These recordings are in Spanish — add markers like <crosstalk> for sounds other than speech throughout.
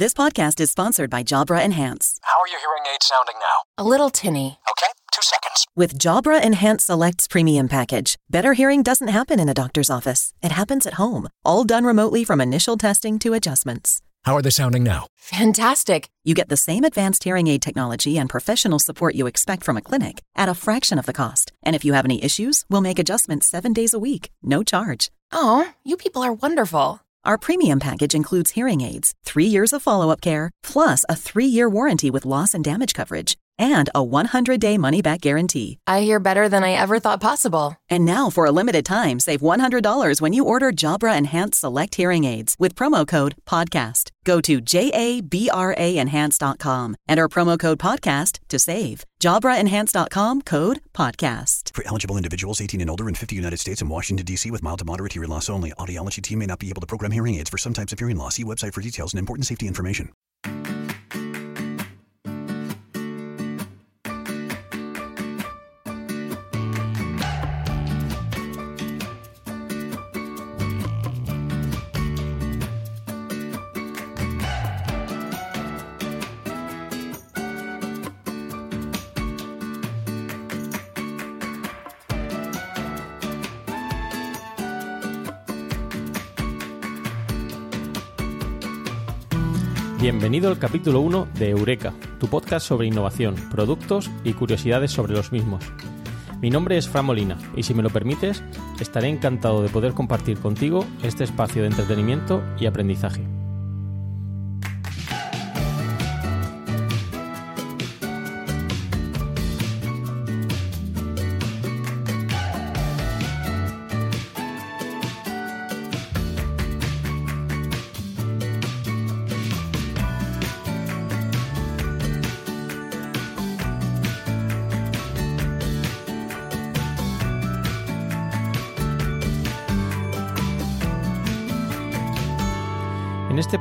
This podcast is sponsored by Jabra Enhance. How are your hearing aids sounding now? A little tinny. Okay, two seconds. With Jabra Enhance Selects Premium Package, better hearing doesn't happen in a doctor's office. It happens at home, all done remotely from initial testing to adjustments. How are they sounding now? Fantastic. You get the same advanced hearing aid technology and professional support you expect from a clinic at a fraction of the cost. And if you have any issues, we'll make adjustments seven days a week, no charge. Oh, you people are wonderful. Our premium package includes hearing aids, three years of follow up care, plus a three year warranty with loss and damage coverage, and a 100 day money back guarantee. I hear better than I ever thought possible. And now, for a limited time, save $100 when you order Jabra Enhanced Select Hearing Aids with promo code PODCAST. Go to JABRAenhance.com, enter promo code PODCAST to save. JabraEnhance.com code PODCAST. For eligible individuals 18 and older in 50 United States and Washington, D.C. with mild to moderate hearing loss only, audiology team may not be able to program hearing aids for some types of hearing loss. See website for details and important safety information. Bienvenido al capítulo 1 de Eureka, tu podcast sobre innovación, productos y curiosidades sobre los mismos. Mi nombre es Fran Molina y si me lo permites, estaré encantado de poder compartir contigo este espacio de entretenimiento y aprendizaje.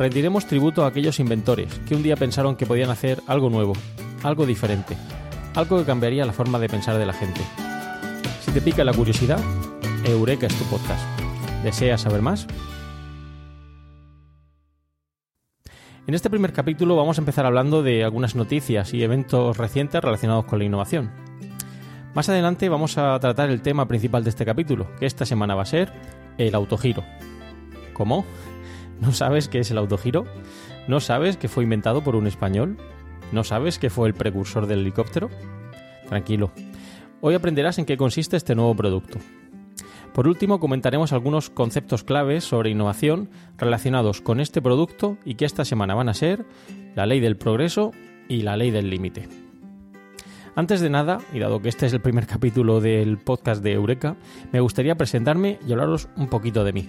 rendiremos tributo a aquellos inventores que un día pensaron que podían hacer algo nuevo, algo diferente, algo que cambiaría la forma de pensar de la gente. Si te pica la curiosidad, Eureka es tu podcast. ¿Deseas saber más? En este primer capítulo vamos a empezar hablando de algunas noticias y eventos recientes relacionados con la innovación. Más adelante vamos a tratar el tema principal de este capítulo, que esta semana va a ser el autogiro. ¿Cómo? <laughs> ¿No sabes qué es el autogiro? ¿No sabes que fue inventado por un español? ¿No sabes que fue el precursor del helicóptero? Tranquilo. Hoy aprenderás en qué consiste este nuevo producto. Por último, comentaremos algunos conceptos claves sobre innovación relacionados con este producto y que esta semana van a ser la ley del progreso y la ley del límite. Antes de nada, y dado que este es el primer <laughs> capítulo del podcast de Eureka, me gustaría presentarme y hablaros un poquito de mí.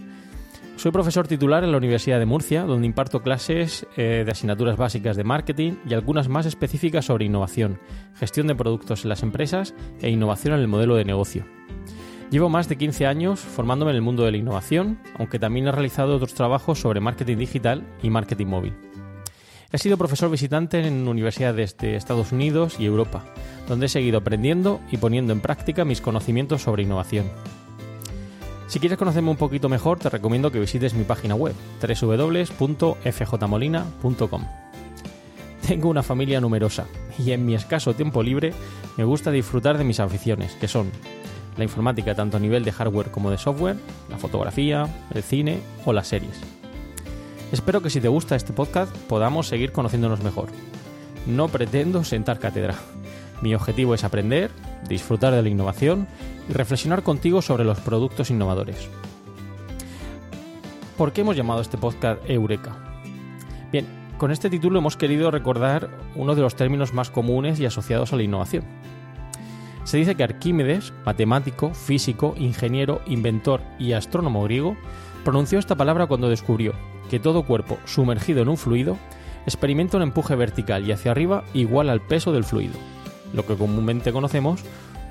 Soy profesor titular en la Universidad de Murcia, donde imparto clases eh, de asignaturas básicas de marketing y algunas más específicas sobre innovación, gestión de productos en las empresas e innovación en el modelo de negocio. Llevo más de 15 años formándome en el mundo de la innovación, aunque también he realizado otros trabajos sobre marketing digital y marketing móvil. He sido profesor visitante en universidades de Estados Unidos y Europa, donde he seguido aprendiendo y poniendo en práctica mis conocimientos sobre innovación. Si quieres conocerme un poquito mejor, te recomiendo que visites mi página web www.fjmolina.com. Tengo una familia numerosa y en mi escaso tiempo libre me gusta disfrutar de mis aficiones, que son la informática tanto a nivel de hardware como de software, la fotografía, el cine o las series. Espero que si te gusta este podcast podamos seguir conociéndonos mejor. No pretendo sentar cátedra. Mi objetivo es aprender, disfrutar de la innovación y reflexionar contigo sobre los productos innovadores. ¿Por qué hemos llamado este podcast Eureka? Bien, con este título hemos querido recordar uno de los términos más comunes y asociados a la innovación. Se dice que Arquímedes, matemático, físico, ingeniero, inventor y astrónomo griego, pronunció esta palabra cuando descubrió que todo cuerpo sumergido en un fluido experimenta un empuje vertical y hacia arriba igual al peso del fluido, lo que comúnmente conocemos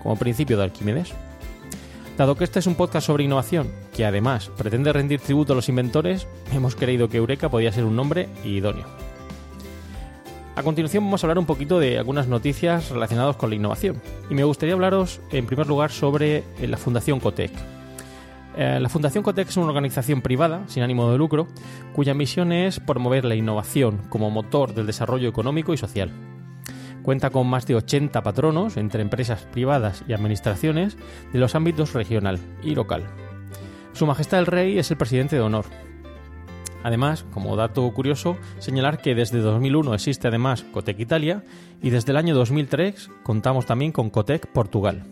como principio de Arquímedes. Dado que este es un podcast sobre innovación, que además pretende rendir tributo a los inventores, hemos creído que Eureka podía ser un nombre idóneo. A continuación vamos a hablar un poquito de algunas noticias relacionadas con la innovación. Y me gustaría hablaros en primer lugar sobre eh, la Fundación Cotec. Eh, la Fundación Cotec es una organización privada sin ánimo de lucro cuya misión es promover la innovación como motor del desarrollo económico y social. Cuenta con más de 80 patronos entre empresas privadas y administraciones de los ámbitos regional y local. Su Majestad el Rey es el presidente de honor. Además, como dato curioso, señalar que desde 2001 existe además Cotec Italia y desde el año 2003 contamos también con Cotec Portugal.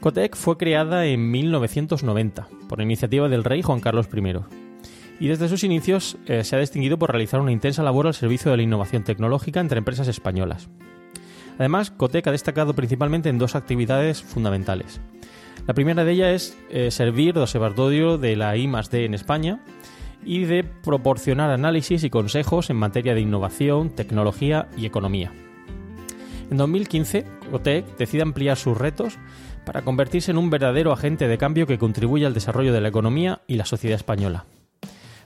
Cotec fue creada en 1990 por iniciativa del rey Juan Carlos I y desde sus inicios eh, se ha distinguido por realizar una intensa labor al servicio de la innovación tecnológica entre empresas españolas. Además, Cotec ha destacado principalmente en dos actividades fundamentales. La primera de ellas es eh, servir de observatorio de la I D en España y de proporcionar análisis y consejos en materia de innovación, tecnología y economía. En 2015, Cotec decide ampliar sus retos para convertirse en un verdadero agente de cambio que contribuya al desarrollo de la economía y la sociedad española.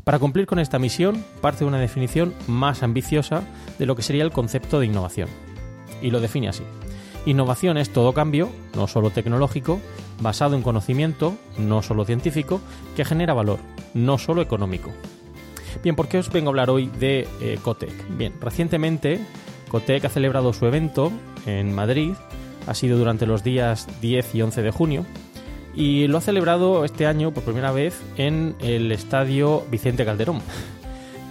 Para cumplir con esta misión, parte de una definición más ambiciosa de lo que sería el concepto de innovación. Y lo define así. Innovación es todo cambio, no solo tecnológico, basado en conocimiento, no solo científico, que genera valor, no solo económico. Bien, ¿por qué os vengo a hablar hoy de eh, Cotec? Bien, recientemente Cotec ha celebrado su evento en Madrid, ha sido durante los días 10 y 11 de junio, y lo ha celebrado este año por primera vez en el estadio Vicente Calderón,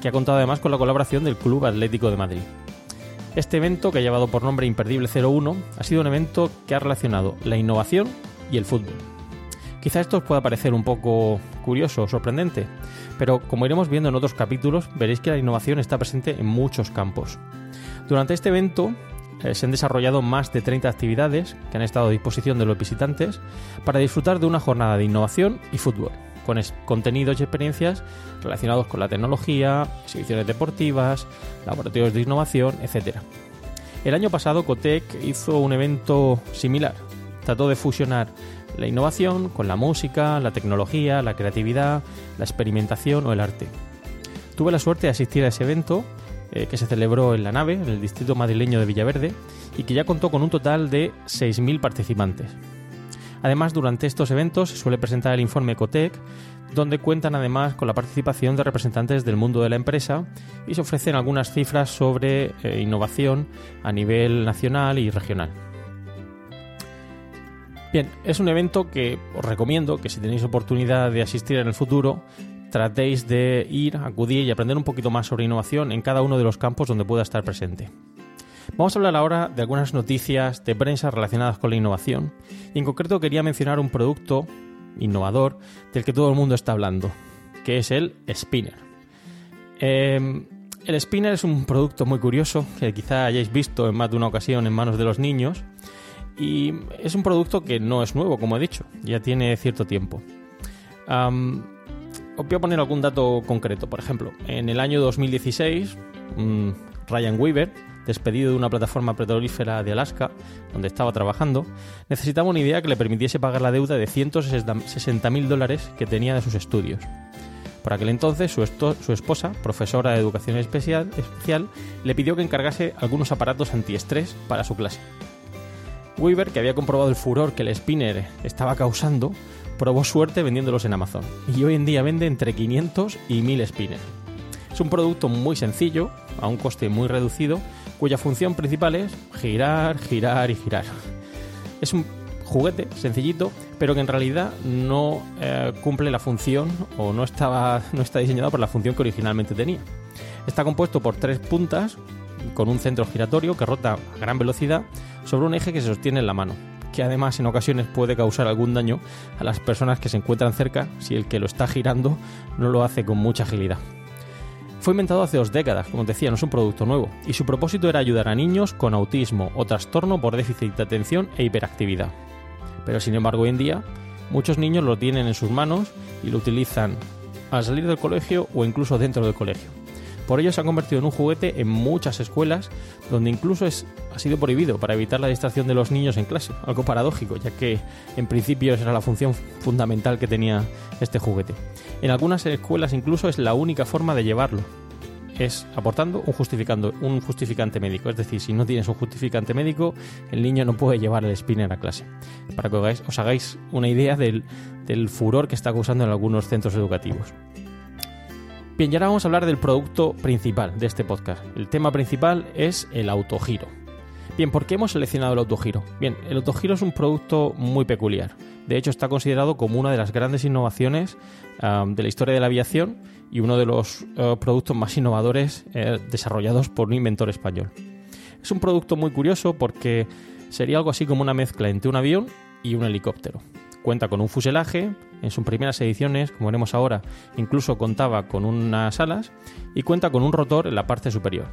que ha contado además con la colaboración del Club Atlético de Madrid. Este evento, que ha llevado por nombre Imperdible 01, ha sido un evento que ha relacionado la innovación y el fútbol. Quizá esto os pueda parecer un poco curioso o sorprendente, pero como iremos viendo en otros capítulos, veréis que la innovación está presente en muchos campos. Durante este evento eh, se han desarrollado más de 30 actividades que han estado a disposición de los visitantes para disfrutar de una jornada de innovación y fútbol, con contenidos y experiencias relacionados con la tecnología, exhibiciones deportivas, laboratorios de innovación, etc. El año pasado Cotec hizo un evento similar. Trató de fusionar la innovación con la música, la tecnología, la creatividad, la experimentación o el arte. Tuve la suerte de asistir a ese evento eh, que se celebró en la nave, en el distrito madrileño de Villaverde, y que ya contó con un total de 6.000 participantes. Además, durante estos eventos se suele presentar el informe Ecotec, donde cuentan además con la participación de representantes del mundo de la empresa y se ofrecen algunas cifras sobre eh, innovación a nivel nacional y regional. Bien, es un evento que os recomiendo que si tenéis oportunidad de asistir en el futuro, tratéis de ir, acudir y aprender un poquito más sobre innovación en cada uno de los campos donde pueda estar presente. Vamos a hablar ahora de algunas noticias de prensa relacionadas con la innovación y en concreto quería mencionar un producto innovador del que todo el mundo está hablando, que es el spinner. Em, el spinner es un producto muy curioso que quizá hayáis visto en más de una ocasión en manos de los niños y es un producto que no es nuevo, como he dicho, ya tiene cierto tiempo os voy a poner algún dato concreto. Por ejemplo, en el año 2016, Ryan Weaver, despedido de una plataforma petrolífera de Alaska, donde estaba trabajando, necesitaba una idea que le permitiese pagar la deuda de 160.000 dólares que tenía de sus estudios. Por aquel entonces, su, su, esposa, profesora de educación especial, especial, le pidió que encargase algunos aparatos antiestrés para su clase. Weaver, que había comprobado el furor que el spinner estaba causando, probó suerte vendiéndolos en Amazon y hoy en día vende entre 500 y 1000 spinners. Es un producto muy sencillo, a un coste muy reducido, cuya función principal es girar, girar y girar. Es un juguete sencillito, pero que en realidad no eh, cumple la función o no, estaba, no está diseñado por la función que originalmente tenía. Está compuesto por tres puntas con un centro giratorio que rota a gran velocidad sobre un eje que se sostiene en la mano que además en ocasiones puede causar algún daño a las personas que se encuentran cerca si el que lo está girando no lo hace con mucha agilidad. Fue inventado hace dos décadas, como decía, no es un producto nuevo, y su propósito era ayudar a niños con autismo o trastorno por déficit de atención e hiperactividad. Pero sin embargo hoy en día muchos niños lo tienen en sus manos y lo utilizan al salir del colegio o incluso dentro del colegio. Por ello se ha convertido en un juguete en muchas escuelas, donde incluso es, ha sido prohibido para evitar la distracción de los niños en clase, algo paradójico, ya que en principio esa era la función fundamental que tenía este juguete. En algunas escuelas incluso es la única forma de llevarlo, es aportando un, justificando, un justificante médico. Es decir, si no tienes un justificante médico, el niño no puede llevar el spinner a clase. Para que os hagáis una idea del, del furor que está causando en algunos centros educativos. Bien, y ahora vamos a hablar del producto principal de este podcast. El tema principal es el autogiro. Bien, ¿por qué hemos seleccionado el autogiro? Bien, el autogiro es un producto muy peculiar. De hecho, está considerado como una de las grandes innovaciones de la historia de la aviación y uno de los uh, productos más innovadores eh, desarrollados por un inventor español. Es un producto muy curioso porque sería algo así como una mezcla entre un avión y un helicóptero. Cuenta con un fuselaje, en sus primeras ediciones, como veremos ahora, incluso contaba con unas alas y cuenta con un rotor en la parte superior.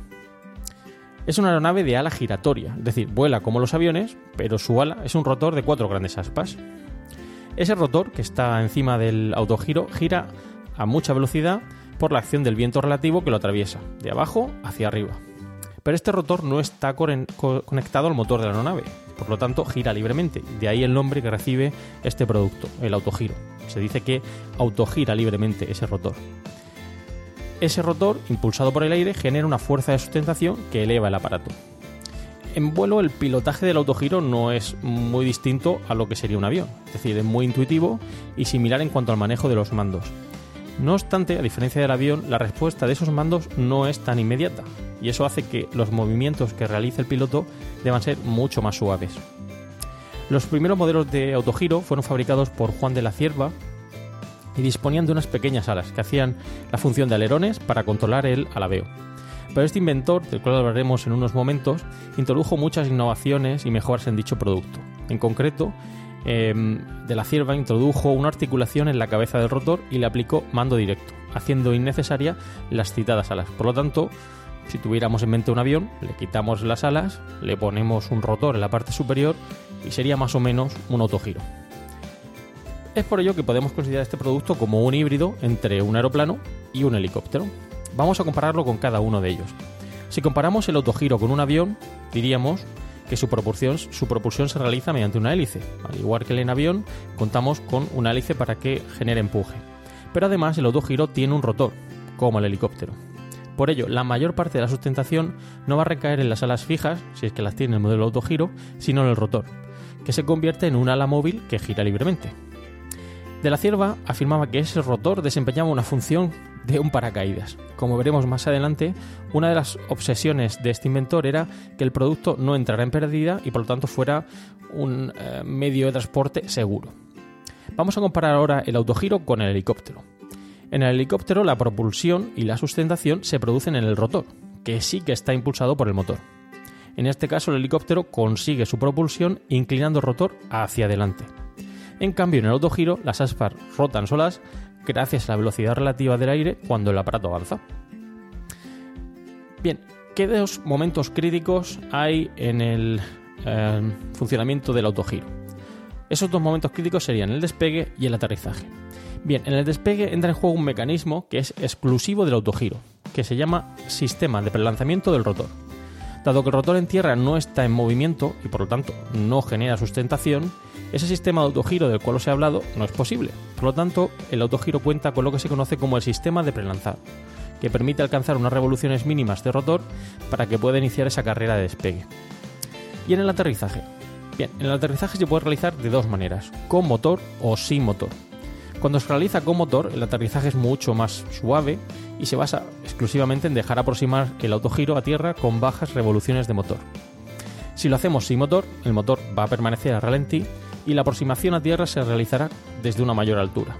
Es una aeronave de ala giratoria, es decir, vuela como los aviones, pero su ala es un rotor de cuatro grandes aspas. Ese rotor, que está encima del autogiro, gira a mucha velocidad por la acción del viento relativo que lo atraviesa, de abajo hacia arriba. Pero este rotor no está conectado al motor de la aeronave, por lo tanto gira libremente. De ahí el nombre que recibe este producto, el autogiro. Se dice que autogira libremente ese rotor. Ese rotor, impulsado por el aire, genera una fuerza de sustentación que eleva el aparato. En vuelo el pilotaje del autogiro no es muy distinto a lo que sería un avión, es decir, es muy intuitivo y similar en cuanto al manejo de los mandos. No obstante, a diferencia del avión, la respuesta de esos mandos no es tan inmediata, y eso hace que los movimientos que realice el piloto deban ser mucho más suaves. Los primeros modelos de autogiro fueron fabricados por Juan de la Cierva y disponían de unas pequeñas alas que hacían la función de alerones para controlar el alabeo. Pero este inventor, del cual hablaremos en unos momentos, introdujo muchas innovaciones y mejoras en dicho producto. En concreto, em, de la cierva introdujo una articulación en la cabeza del rotor y le aplicó mando directo, haciendo innecesaria las citadas alas. Por lo tanto, si tuviéramos en mente un avión, le quitamos las alas, le ponemos un rotor en la parte superior y sería más o menos un autogiro. Es por ello que podemos considerar este producto como un híbrido entre un aeroplano y un helicóptero. Vamos a compararlo con cada uno de ellos. Si comparamos el autogiro con un avión, diríamos que su propulsión, se realiza mediante una hélice. Al igual que en avión, contamos con una hélice para que genere empuje. Pero además el autogiro tiene un rotor, como el helicóptero. Por ello, la mayor parte de la sustentación no va a recaer en las alas fijas, si es que las tiene el modelo autogiro, sino en el rotor, que se convierte en un ala móvil que gira libremente. De la Cierva afirmaba que ese rotor desempeñaba una función de un paracaídas. Como veremos más adelante, una de las obsesiones de este inventor era que el producto no entrara en pérdida y por lo tanto fuera un eh, medio de transporte seguro. Vamos a comparar ahora el autogiro con el helicóptero. En el helicóptero la propulsión y la sustentación se producen en el rotor, que sí que está impulsado por el motor. En este caso el helicóptero consigue su propulsión inclinando el rotor hacia adelante. En cambio en el autogiro las aspas rotan solas gracias a la velocidad relativa del aire cuando el aparato avanza. Bien, ¿qué dos momentos críticos hay en el eh, funcionamiento del autogiro? Esos dos momentos críticos serían el despegue y el aterrizaje. Bien, en el despegue entra en juego un mecanismo que es exclusivo del autogiro, que se llama sistema de prelanzamiento del rotor. Dado que el rotor en tierra no está en movimiento y por lo tanto no genera sustentación, ese sistema de autogiro del cual os he hablado no es posible. Por lo tanto, el autogiro cuenta con lo que se conoce como el sistema de prelanzado, que permite alcanzar unas revoluciones mínimas de rotor para que pueda iniciar esa carrera de despegue. Y en el aterrizaje. Bien, en el aterrizaje se puede realizar de dos maneras, con motor o sin motor. Cuando se realiza con motor, el aterrizaje es mucho más suave y se basa exclusivamente en dejar aproximar el autogiro a tierra con bajas revoluciones de motor. Si lo hacemos sin motor, el motor va a permanecer a ralentí y la aproximación a tierra se realizará desde una mayor altura.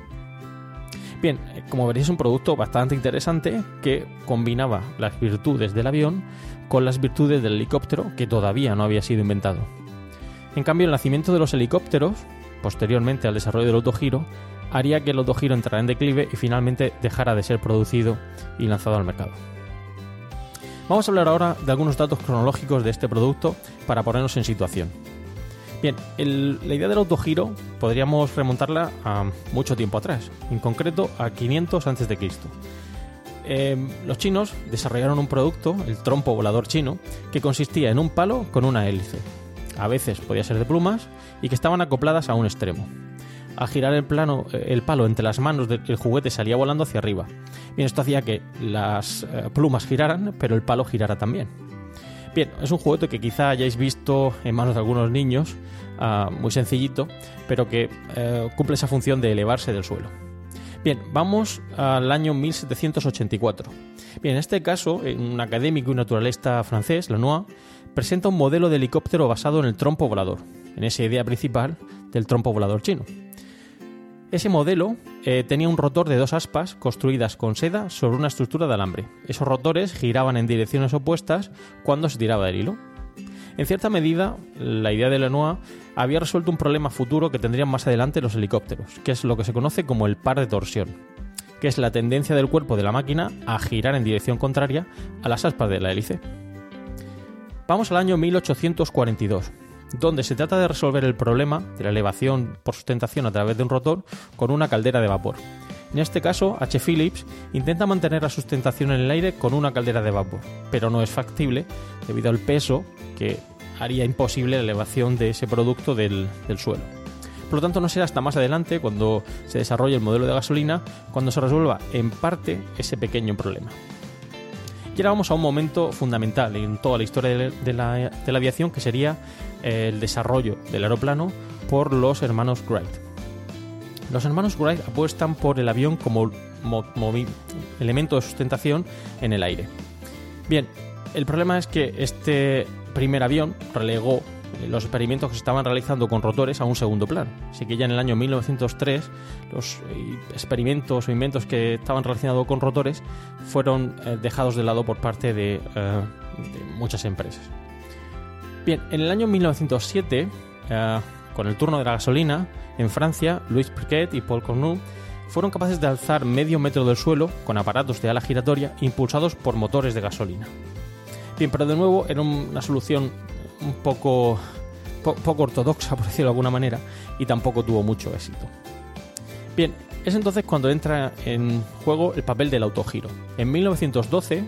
Bien, como veréis es un producto bastante interesante que combinaba las virtudes del avión con las virtudes del helicóptero que todavía no había sido inventado. En cambio, el nacimiento de los helicópteros, posteriormente al desarrollo del autogiro, haría que el autogiro entrara en declive y finalmente dejara de ser producido y lanzado al mercado. Vamos a hablar ahora de algunos datos cronológicos de este producto para ponernos en situación. Bien, la idea del autogiro podríamos remontarla a mucho tiempo atrás, en concreto a 500 a.C. eh, los chinos desarrollaron un producto, el trompo volador chino, que consistía en un palo con una hélice. A veces podía ser de plumas y que estaban acopladas a un extremo. Al girar el, plano, eh, el palo entre las manos del juguete salía volando hacia arriba. Bien, esto hacía que las eh, plumas giraran, pero el palo girara también. Bien, es un juguete que quizá hayáis visto en manos de algunos niños, ah, muy sencillito, pero que eh, cumple esa función de elevarse del suelo. Bien, vamos al año 1784. Bien, en este caso, un académico y naturalista francés, Lenoir, presenta un modelo de helicóptero basado en el trompo volador, en esa idea principal del trompo volador chino. Ese modelo eh, tenía un rotor de dos aspas construidas con seda sobre una estructura de alambre. Esos rotores giraban en direcciones opuestas cuando se tiraba del hilo. En cierta medida, la idea de Lenoir había resuelto un problema futuro que tendrían más adelante los helicópteros, que es lo que se conoce como el par de torsión, que es la tendencia del cuerpo de la máquina a girar en dirección contraria a las aspas de la hélice. Vamos al año 1842 donde se trata de resolver el problema de la elevación por sustentación a través de un rotor con una caldera de vapor. En este caso, H. Phillips intenta mantener la sustentación en el aire con una caldera de vapor, pero no es factible debido al peso que haría imposible la elevación de ese producto del, suelo. Por lo tanto, no será hasta más adelante, cuando se desarrolle el modelo de gasolina, cuando se resuelva en parte ese pequeño problema. Y ahora vamos a un momento fundamental en toda la historia de la aviación, que sería el desarrollo del aeroplano por los hermanos Wright. Los hermanos Wright apuestan por el avión como elemento de sustentación en el aire. Bien, el problema es que este primer avión relegó eh, los experimentos que se estaban realizando con rotores a un segundo plano. Así que ya en el año 1903 los eh, experimentos o inventos que estaban relacionados con rotores fueron eh, dejados de lado por parte de, de muchas empresas. Bien, en el año 1907, eh, con el turno de la gasolina, en Francia, Louis Piquet y Paul Cornu fueron capaces de alzar medio metro del suelo con aparatos de ala giratoria impulsados por motores de gasolina. Bien, pero de nuevo era una solución un poco, poco ortodoxa, por decirlo de alguna manera, y tampoco tuvo mucho éxito. Bien, es entonces cuando entra en juego el papel del autogiro. En 1912,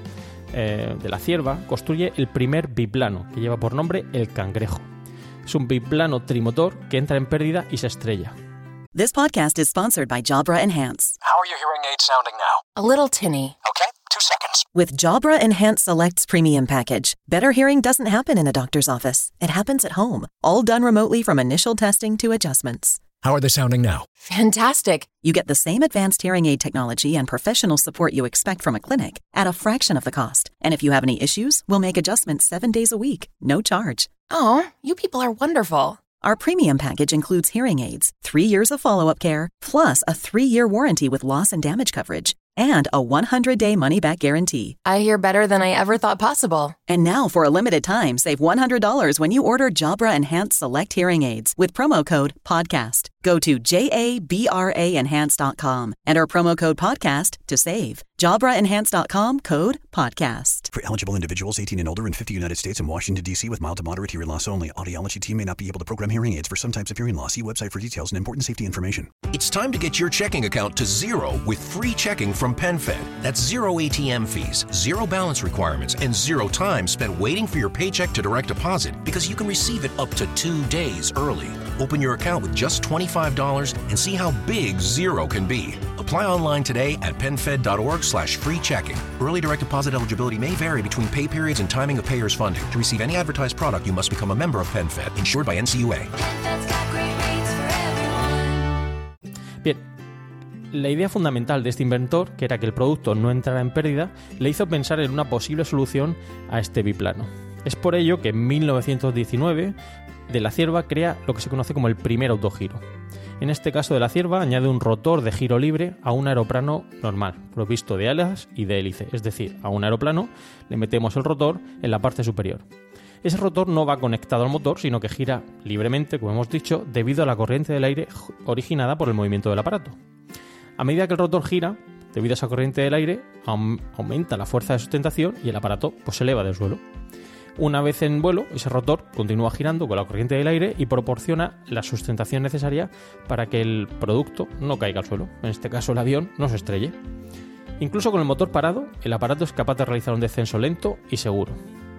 eh, de la cierva construye el primer biplano, que lleva por nombre el cangrejo. Es un biplano trimotor que entra en pérdida y se estrella. This podcast is sponsored by Jabra Enhance. How are your hearing aids sounding now? A little tinny. Okay, two seconds. With Jabra Enhance Selects Premium Package, better hearing doesn't happen in a doctor's office. It happens at home, all done remotely from initial testing to adjustments. How are they sounding now? Fantastic. You get the same advanced hearing aid technology and professional support you expect from a clinic at a fraction of the cost. And if you have any issues, we'll make adjustments seven days a week, no charge. Oh, you people are wonderful. Our premium package includes hearing aids, three years of follow up care, plus a three year warranty with loss and damage coverage, and a 100 day money back guarantee. I hear better than I ever thought possible. And now, for a limited time, save $100 when you order Jabra Enhanced Select Hearing Aids with promo code PODCAST. Go to JABRAenhance.com, enter promo code PODCAST to save. JabraEnhance.com code podcast. For eligible individuals 18 and older in 50 United States and Washington, D.C. with mild to moderate hearing loss only, Audiology team may not be able to program hearing aids for some types of hearing loss. See website for details and important safety information. It's time to get your checking account to zero with free checking from PenFed. That's zero ATM fees, zero balance requirements, and zero time spent waiting for your paycheck to direct deposit because you can receive it up to two days early. Open your account with just $25 and see how big zero can be. Apply online today at penfed.org slash free checking. Early direct deposit eligibility may vary between pay periods and timing of payer's funding. To receive any advertised product, you must become a member of PenFed, insured by NCUA. Bien, la idea fundamental de este inventor, que era que el producto no entrara en pérdida, le hizo pensar en una posible solución a este biplano. Es por ello que en 1919 de la cierva crea lo que se conoce como el primer autogiro. En este caso de la cierva añade un rotor de giro libre a un aeroplano normal, provisto de alas y de hélice, es decir, a un aeroplano le metemos el rotor en la parte superior. Ese rotor no va conectado al motor, sino que gira libremente, como hemos dicho, debido a la corriente del aire originada por el movimiento del aparato. A medida que el rotor gira, debido a esa corriente del aire, aumenta la fuerza de sustentación y el aparato pues, se eleva del suelo. Una vez en vuelo, ese rotor continúa girando con la corriente del aire y proporciona la sustentación necesaria para que el producto no caiga al suelo. En este caso, el avión no se estrelle. Incluso con el motor parado, el aparato es capaz de realizar un descenso lento y seguro.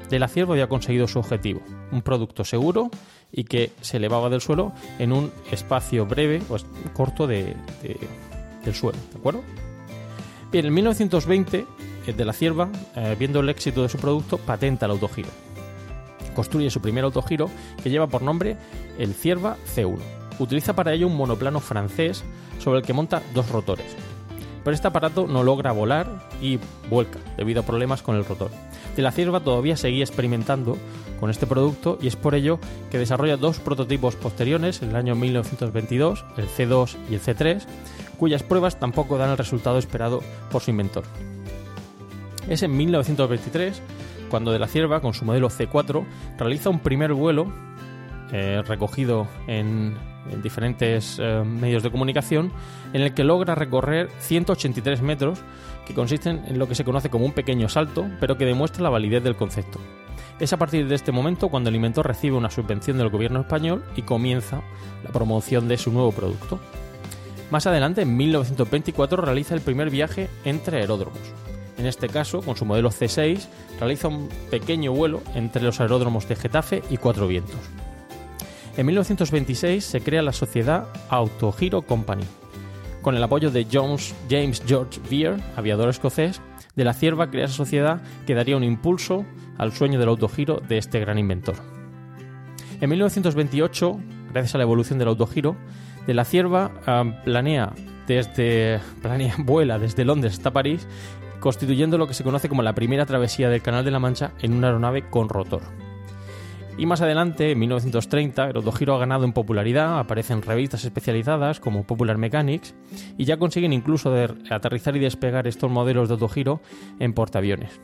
De la Cierva había conseguido su objetivo, un producto seguro y que se elevaba del suelo en un espacio breve o corto de, de, del suelo, ¿de acuerdo? Bien, en 1920, eh, de la Cierva, eh, viendo el éxito de su producto, patenta el autogiro. Construye su primer autogiro que lleva por nombre el Cierva C1. Utiliza para ello un monoplano francés sobre el que monta dos rotores. Pero este aparato no logra volar y vuelca debido a problemas con el rotor. De la Cierva todavía seguía experimentando con este producto y es por ello que desarrolla dos prototipos posteriores en el año 1922, el C2 y el C3, cuyas pruebas tampoco dan el resultado esperado por su inventor. Es en 1923 cuando De la Cierva, con su modelo C4, realiza un primer vuelo eh, recogido en, en diferentes eh, medios de comunicación, en el que logra recorrer 183 metros, que consisten en lo que se conoce como un pequeño salto, pero que demuestra la validez del concepto. Es a partir de este momento cuando el inventor recibe una subvención del gobierno español y comienza la promoción de su nuevo producto. Más adelante, en 1924, realiza el primer viaje entre aeródromos. En este caso, con su modelo C6, realiza un pequeño vuelo entre los aeródromos de Getafe y Cuatro Vientos. En 1926 se crea la sociedad Autogiro Company. Con el apoyo de Jones, James George Veer, aviador escocés, de la Cierva crea esa sociedad que daría un impulso al sueño del autogiro de este gran inventor. En 1928, gracias a la evolución del autogiro, de la Cierva uh, planea desde <laughs> planea, vuela desde Londres hasta París, constituyendo lo que se conoce como la primera travesía del Canal de la Mancha en una aeronave con rotor. Y más adelante, en 1930, el autogiro ha ganado en popularidad, aparece en revistas especializadas como Popular Mechanics y ya consiguen incluso aterrizar y despegar estos modelos de autogiro en portaaviones.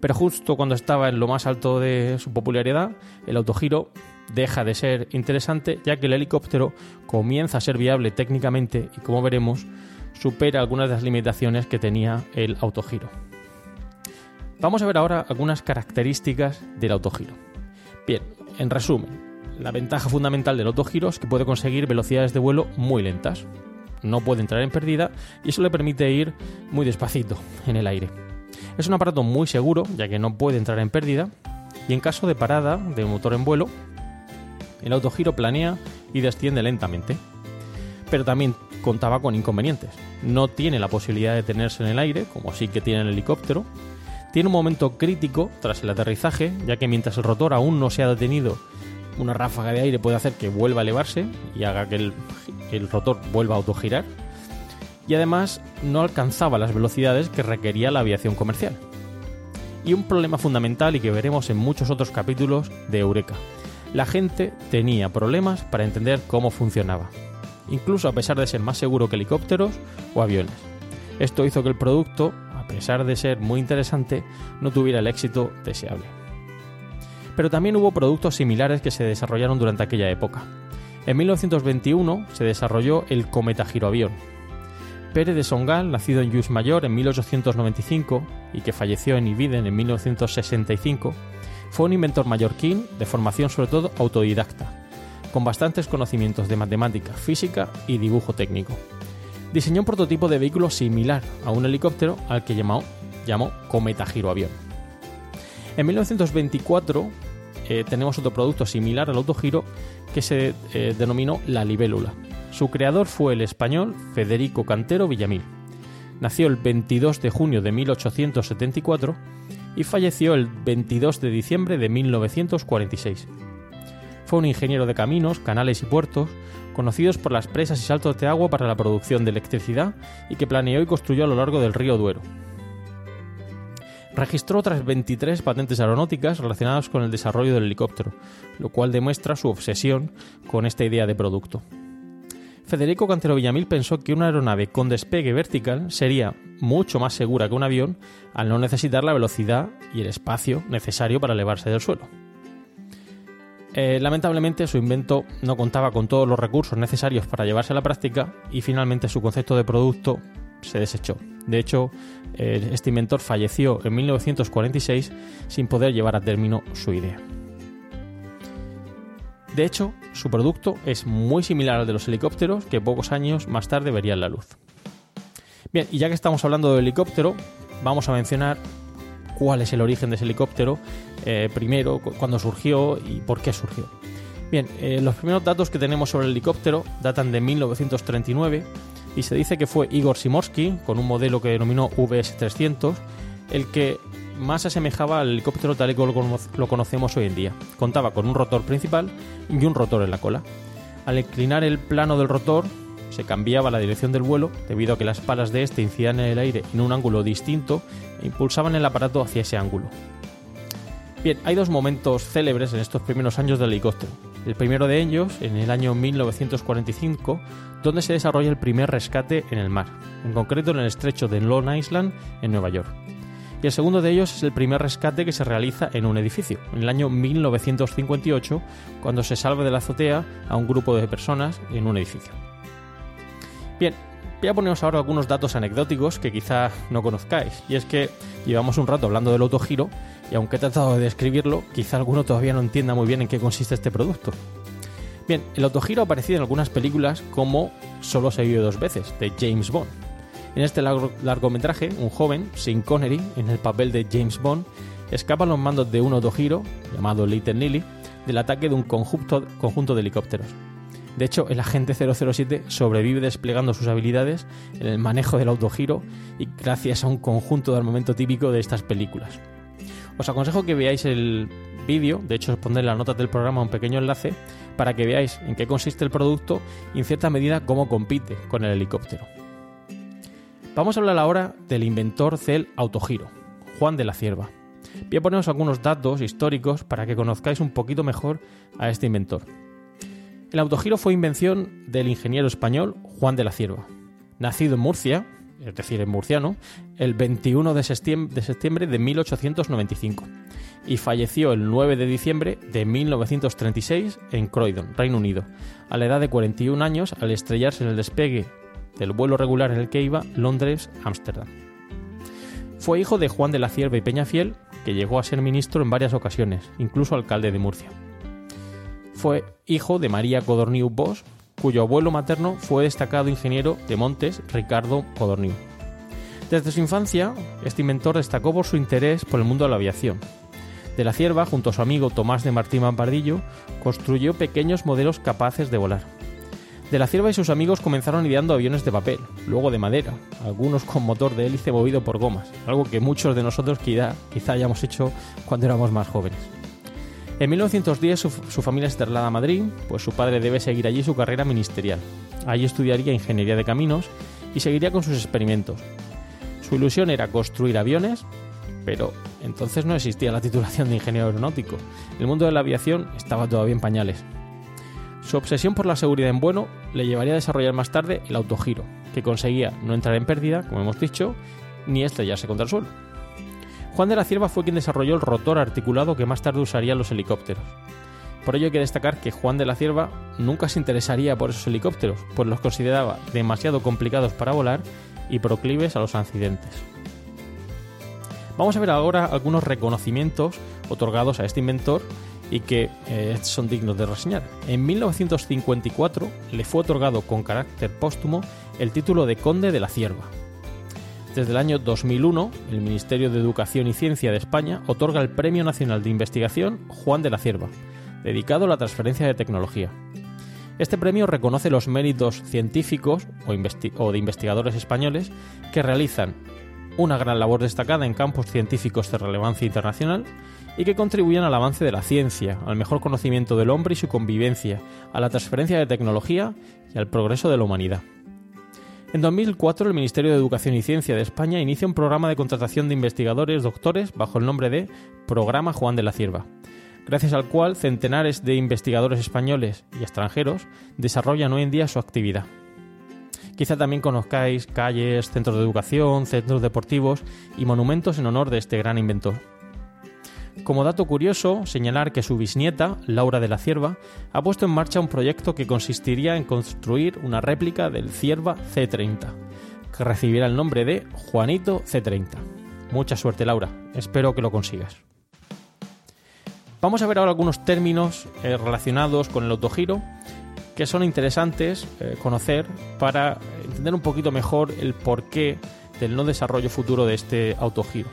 Pero justo cuando estaba en lo más alto de su popularidad, el autogiro deja de ser interesante ya que el helicóptero comienza a ser viable técnicamente y como veremos supera algunas de las limitaciones que tenía el autogiro. Vamos a ver ahora algunas características del autogiro. Bien, en resumen, la ventaja fundamental del autogiro es que puede conseguir velocidades de vuelo muy lentas. No puede entrar en pérdida y eso le permite ir muy despacito en el aire. Es un aparato muy seguro, ya que no puede entrar en pérdida, y en caso de parada de motor en vuelo, el autogiro planea y desciende lentamente. Pero también contaba con inconvenientes. No tiene la posibilidad de detenerse en el aire, como sí que tiene el helicóptero, tiene un momento crítico tras el aterrizaje, ya que mientras el rotor aún no se ha detenido, una ráfaga de aire puede hacer que vuelva a elevarse y haga que el, el rotor vuelva a autogirar. Y además no alcanzaba las velocidades que requería la aviación comercial. Y un problema fundamental y que veremos en muchos otros capítulos de Eureka. La gente tenía problemas para entender cómo funcionaba, incluso a pesar de ser más seguro que helicópteros o aviones. Esto hizo que el producto a pesar de ser muy interesante, no tuviera el éxito deseable. Pero también hubo productos similares que se desarrollaron durante aquella época. En 1921 se desarrolló el cometa giroavión. Pérez de Songal, nacido en Lluís Mayor en 1895 y que falleció en Ibiden en 1965, fue un inventor mallorquín de formación sobre todo autodidacta, con bastantes conocimientos de matemática, física y dibujo técnico diseñó un prototipo de vehículo similar a un helicóptero al que llamó, llamó Cometa Giroavión. En 1924 eh, tenemos otro producto similar al autogiro que se eh, denominó la libélula. Su creador fue el español Federico Cantero Villamil. Nació el 22 de junio de 1874 y falleció el 22 de diciembre de 1946. Fue un ingeniero de caminos, canales y puertos, conocidos por las presas y saltos de agua para la producción de electricidad y que planeó y construyó a lo largo del río Duero. Registró otras 23 patentes aeronáuticas relacionadas con el desarrollo del helicóptero, lo cual demuestra su obsesión con esta idea de producto. Federico Cantero Villamil pensó que una aeronave con despegue vertical sería mucho más segura que un avión al no necesitar la velocidad y el espacio necesario para elevarse del suelo. Eh, lamentablemente su invento no contaba con todos los recursos necesarios para llevarse a la práctica y finalmente su concepto de producto se desechó. De hecho, eh, este inventor falleció en 1946 sin poder llevar a término su idea. De hecho, su producto es muy similar al de los helicópteros que pocos años más tarde verían la luz. Bien, y ya que estamos hablando del helicóptero, vamos a mencionar cuál es el origen de ese helicóptero, eh, primero, cuándo surgió y por qué surgió. Bien, eh, los primeros datos que tenemos sobre el helicóptero datan de 1939 y se dice que fue Igor Simorsky, con un modelo que denominó VS-300, el que más se asemejaba al helicóptero tal y como lo conocemos hoy en día. Contaba con un rotor principal y un rotor en la cola. Al inclinar el plano del rotor, se cambiaba la dirección del vuelo debido a que las palas de este incidían en el aire en un ángulo distinto e impulsaban el aparato hacia ese ángulo. Bien, hay dos momentos célebres en estos primeros años del helicóptero. El primero de ellos, en el año 1945, donde se desarrolla el primer rescate en el mar, en concreto en el estrecho de Long Island, en Nueva York. Y el segundo de ellos es el primer rescate que se realiza en un edificio, en el año 1958, cuando se salva de la azotea a un grupo de personas en un edificio. Bien, voy a poneros ahora algunos datos anecdóticos que quizá no conozcáis, y es que llevamos un rato hablando del autogiro, y aunque he tratado de describirlo, quizá alguno todavía no entienda muy bien en qué consiste este producto. Bien, el autogiro ha aparecido en algunas películas como Solo se vive dos veces, de James Bond. En este largometraje, un joven, Sean Connery, en el papel de James Bond, escapa a los mandos de un autogiro, llamado Little Lily, del ataque de un conjunto, conjunto de helicópteros. De hecho, el agente 007 sobrevive desplegando sus habilidades en el manejo del autogiro y gracias a un conjunto de armamento típico de estas películas. Os aconsejo que veáis el vídeo, de hecho os pondré en las notas del programa un pequeño enlace para que veáis en qué consiste el producto y en cierta medida cómo compite con el helicóptero. Vamos a hablar ahora del inventor del autogiro, Juan de la Cierva. Voy a poneros algunos datos históricos para que conozcáis un poquito mejor a este inventor. El autogiro fue invención del ingeniero español Juan de la Cierva. Nacido en Murcia, es decir, en murciano, el 21 de septiembre de 1895 y falleció el 9 de diciembre de 1936 en Croydon, Reino Unido, a la edad de 41 años al estrellarse en el despegue del vuelo regular en el que iba Londres-Ámsterdam. Fue hijo de Juan de la Cierva y Peñafiel, que llegó a ser ministro en varias ocasiones, incluso alcalde de Murcia fue hijo de María Codorniu Bosch, cuyo abuelo materno fue destacado ingeniero de montes Ricardo Codorniu. Desde su infancia, este inventor destacó por su interés por el mundo de la aviación. De la Cierva, junto a su amigo Tomás de Martín Mampardillo, construyó pequeños modelos capaces de volar. De la Cierva y sus amigos comenzaron ideando aviones de papel, luego de madera, algunos con motor de hélice movido por gomas, algo que muchos de nosotros quizá, quizá hayamos hecho cuando éramos más jóvenes. En 1910 su, familia se traslada a Madrid, pues su padre debe seguir allí su carrera ministerial. Allí estudiaría ingeniería de caminos y seguiría con sus experimentos. Su ilusión era construir aviones, pero entonces no existía la titulación de ingeniero aeronáutico. El mundo de la aviación estaba todavía en pañales. Su obsesión por la seguridad en vuelo le llevaría a desarrollar más tarde el autogiro, que conseguía no entrar en pérdida, como hemos dicho, ni estrellarse contra el suelo. Juan de la Cierva fue quien desarrolló el rotor articulado que más tarde usarían los helicópteros. Por ello hay que destacar que Juan de la Cierva nunca se interesaría por esos helicópteros, pues los consideraba demasiado complicados para volar y proclives a los accidentes. Vamos a ver ahora algunos reconocimientos otorgados a este inventor y que eh, son dignos de reseñar. En 1954 le fue otorgado con carácter póstumo el título de Conde de la Cierva, desde el año 2001, el Ministerio de Educación y Ciencia de España otorga el Premio Nacional de Investigación Juan de la Cierva, dedicado a la transferencia de tecnología. Este premio reconoce los méritos científicos o, de investigadores españoles que realizan una gran labor destacada en campos científicos de relevancia internacional y que contribuyen al avance de la ciencia, al mejor conocimiento del hombre y su convivencia, a la transferencia de tecnología y al progreso de la humanidad. En 2004, el Ministerio de Educación y Ciencia de España inicia un programa de contratación de investigadores doctores bajo el nombre de Programa Juan de la Cierva, gracias al cual centenares de investigadores españoles y extranjeros desarrollan hoy en día su actividad. Quizá también conozcáis calles, centros de educación, centros deportivos y monumentos en honor de este gran inventor. Como dato curioso, señalar que su bisnieta, Laura de la Cierva, ha puesto en marcha un proyecto que consistiría en construir una réplica del Cierva C30, que recibirá el nombre de Juanito C30. Mucha suerte, Laura. Espero que lo consigas. Vamos a ver ahora algunos términos eh, relacionados con el autogiro que son interesantes eh, conocer para entender un poquito mejor el porqué del no desarrollo futuro de este autogiro.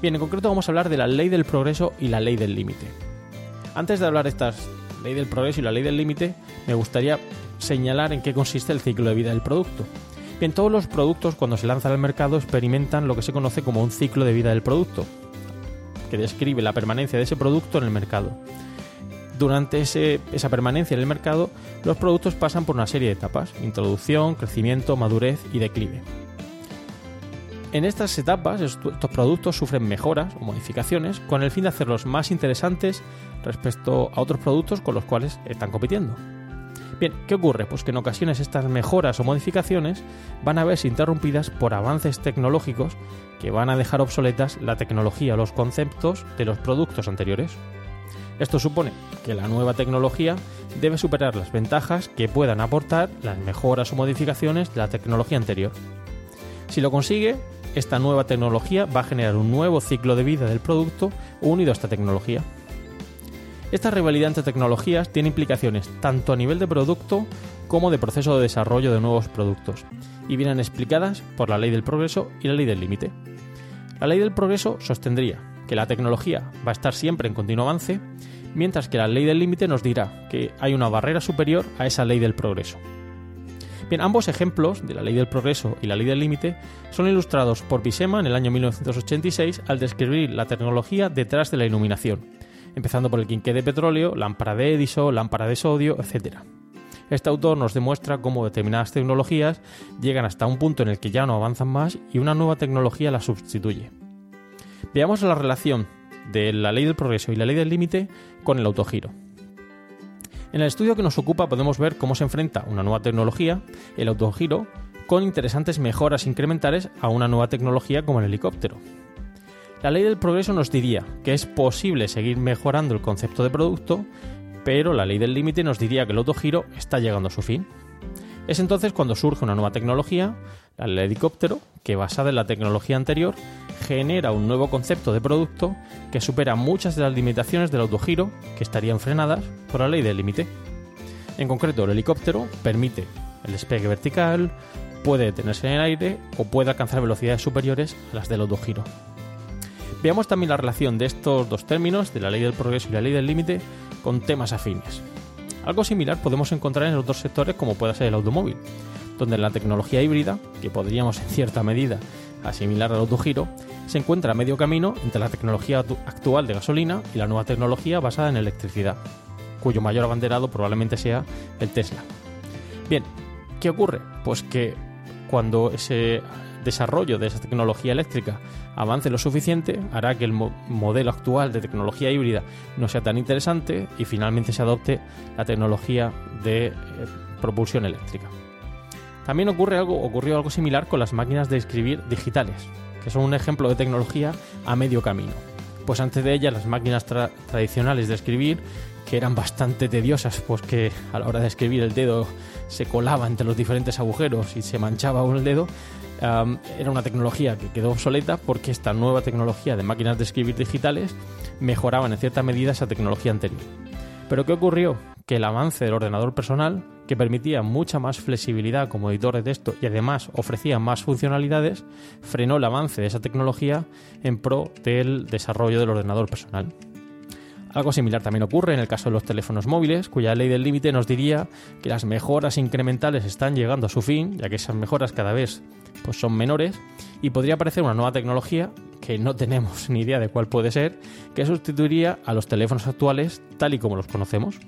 Bien, en concreto vamos a hablar de la ley del progreso y la ley del límite. Antes de hablar de estas ley del progreso y la ley del límite, me gustaría señalar en qué consiste el ciclo de vida del producto. Bien, todos los productos cuando se lanzan al mercado experimentan lo que se conoce como un ciclo de vida del producto, que describe la permanencia de ese producto en el mercado. Durante esa permanencia en el mercado, los productos pasan por una serie de etapas, introducción, crecimiento, madurez y declive. En estas etapas, estos productos sufren mejoras o modificaciones con el fin de hacerlos más interesantes respecto a otros productos con los cuales están compitiendo. Bien, ¿qué ocurre? Pues que en ocasiones estas mejoras o modificaciones van a verse interrumpidas por avances tecnológicos que van a dejar obsoletas la tecnología o los conceptos de los productos anteriores. Esto supone que la nueva tecnología debe superar las ventajas que puedan aportar las mejoras o modificaciones de la tecnología anterior. Si lo consigue, esta nueva tecnología va a generar un nuevo ciclo de vida del producto unido a esta tecnología. Esta rivalidad entre tecnologías tiene implicaciones tanto a nivel de producto como de proceso de desarrollo de nuevos productos, y vienen explicadas por la ley del progreso y la ley del límite. La ley del progreso sostendría que la tecnología va a estar siempre en continuo avance, mientras que la ley del límite nos dirá que hay una barrera superior a esa ley del progreso. Bien, ambos ejemplos de la ley del progreso y la ley del límite son ilustrados por Pisema en el año 1986 al describir la tecnología detrás de la iluminación, empezando por el quinqué de petróleo, lámpara de Edison, lámpara de sodio, etc. Este autor nos demuestra cómo determinadas tecnologías llegan hasta un punto en el que ya no avanzan más y una nueva tecnología las sustituye. Veamos la relación de la ley del progreso y la ley del límite con el autogiro. En el estudio que nos ocupa podemos ver cómo se enfrenta una nueva tecnología, el autogiro, con interesantes mejoras incrementales a una nueva tecnología como el helicóptero. La ley del progreso nos diría que es posible seguir mejorando el concepto de producto, pero la ley del límite nos diría que el autogiro está llegando a su fin. Es entonces cuando surge una nueva tecnología, del helicóptero, que basada en la tecnología anterior, genera un nuevo concepto de producto que supera muchas de las limitaciones del autogiro que estarían frenadas por la ley del límite. En concreto, el helicóptero permite el despegue vertical, puede detenerse en el aire o puede alcanzar velocidades superiores a las del autogiro. Veamos también la relación de estos dos términos, de la ley del progreso y la ley del límite, con temas afines. Algo similar podemos encontrar en otros sectores como pueda ser el automóvil, donde la tecnología híbrida, que podríamos en cierta medida asimilar al autogiro, se encuentra a medio camino entre la tecnología actual de gasolina y la nueva tecnología basada en electricidad, cuyo mayor abanderado probablemente sea el Tesla. Bien, ¿qué ocurre? Pues que cuando ese desarrollo de esa tecnología eléctrica avance lo suficiente, hará que el modelo actual de tecnología híbrida no sea tan interesante y finalmente se adopte la tecnología de eh, propulsión eléctrica. También ocurre algo, ocurrió algo similar con las máquinas de escribir digitales, que son un ejemplo de tecnología a medio camino. Pues antes de ellas las máquinas tradicionales de escribir, que eran bastante tediosas, pues que a la hora de escribir el dedo se colaba entre los diferentes agujeros y se manchaba un dedo, era una tecnología que quedó obsoleta porque esta nueva tecnología de máquinas de escribir digitales mejoraban en cierta medida esa tecnología anterior. Pero ¿qué ocurrió? Que el avance del ordenador personal, que permitía mucha más flexibilidad como editor de texto y además ofrecía más funcionalidades, frenó el avance de esa tecnología en pro del desarrollo del ordenador personal. Algo similar también ocurre en el caso de los teléfonos móviles, cuya ley del límite nos diría que las mejoras incrementales están llegando a su fin, ya que esas mejoras cada vez pues son menores y podría aparecer una nueva tecnología que no tenemos <laughs> ni idea de cuál puede ser, que sustituiría a los teléfonos actuales tal y como los conocemos.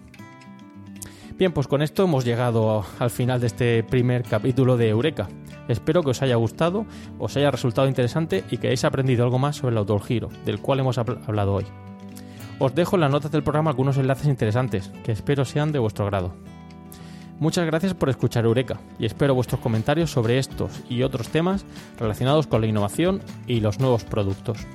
Bien, pues con esto hemos llegado al final de este primer capítulo de Eureka. Espero que os haya gustado, os haya resultado interesante y que hayáis aprendido algo más sobre el autogiro, del cual hemos hablado hoy. Os dejo en las notas del programa algunos enlaces interesantes, que espero sean de vuestro agrado. Muchas gracias por escuchar Eureka y espero vuestros comentarios sobre estos y otros temas relacionados con la innovación y los nuevos productos.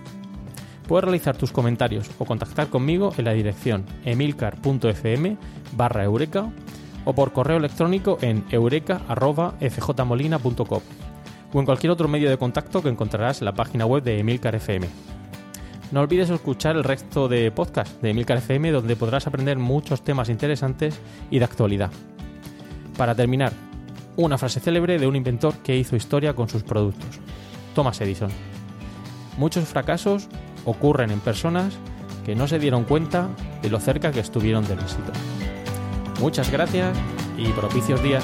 Puedes realizar tus comentarios o contactar conmigo en la dirección emilcar.fm barra eureka o por correo electrónico en eureka.fjmolina.com o en cualquier otro medio de contacto que encontrarás en la página web de Emilcar FM. No olvides escuchar el resto de podcast de Emilcar FM donde podrás aprender muchos temas interesantes y de actualidad. Para terminar, una frase célebre de un inventor que hizo historia con sus productos, Thomas Edison. Muchos fracasos ocurren en personas que no se dieron cuenta de lo cerca que estuvieron del éxito. Muchas gracias y propicios días.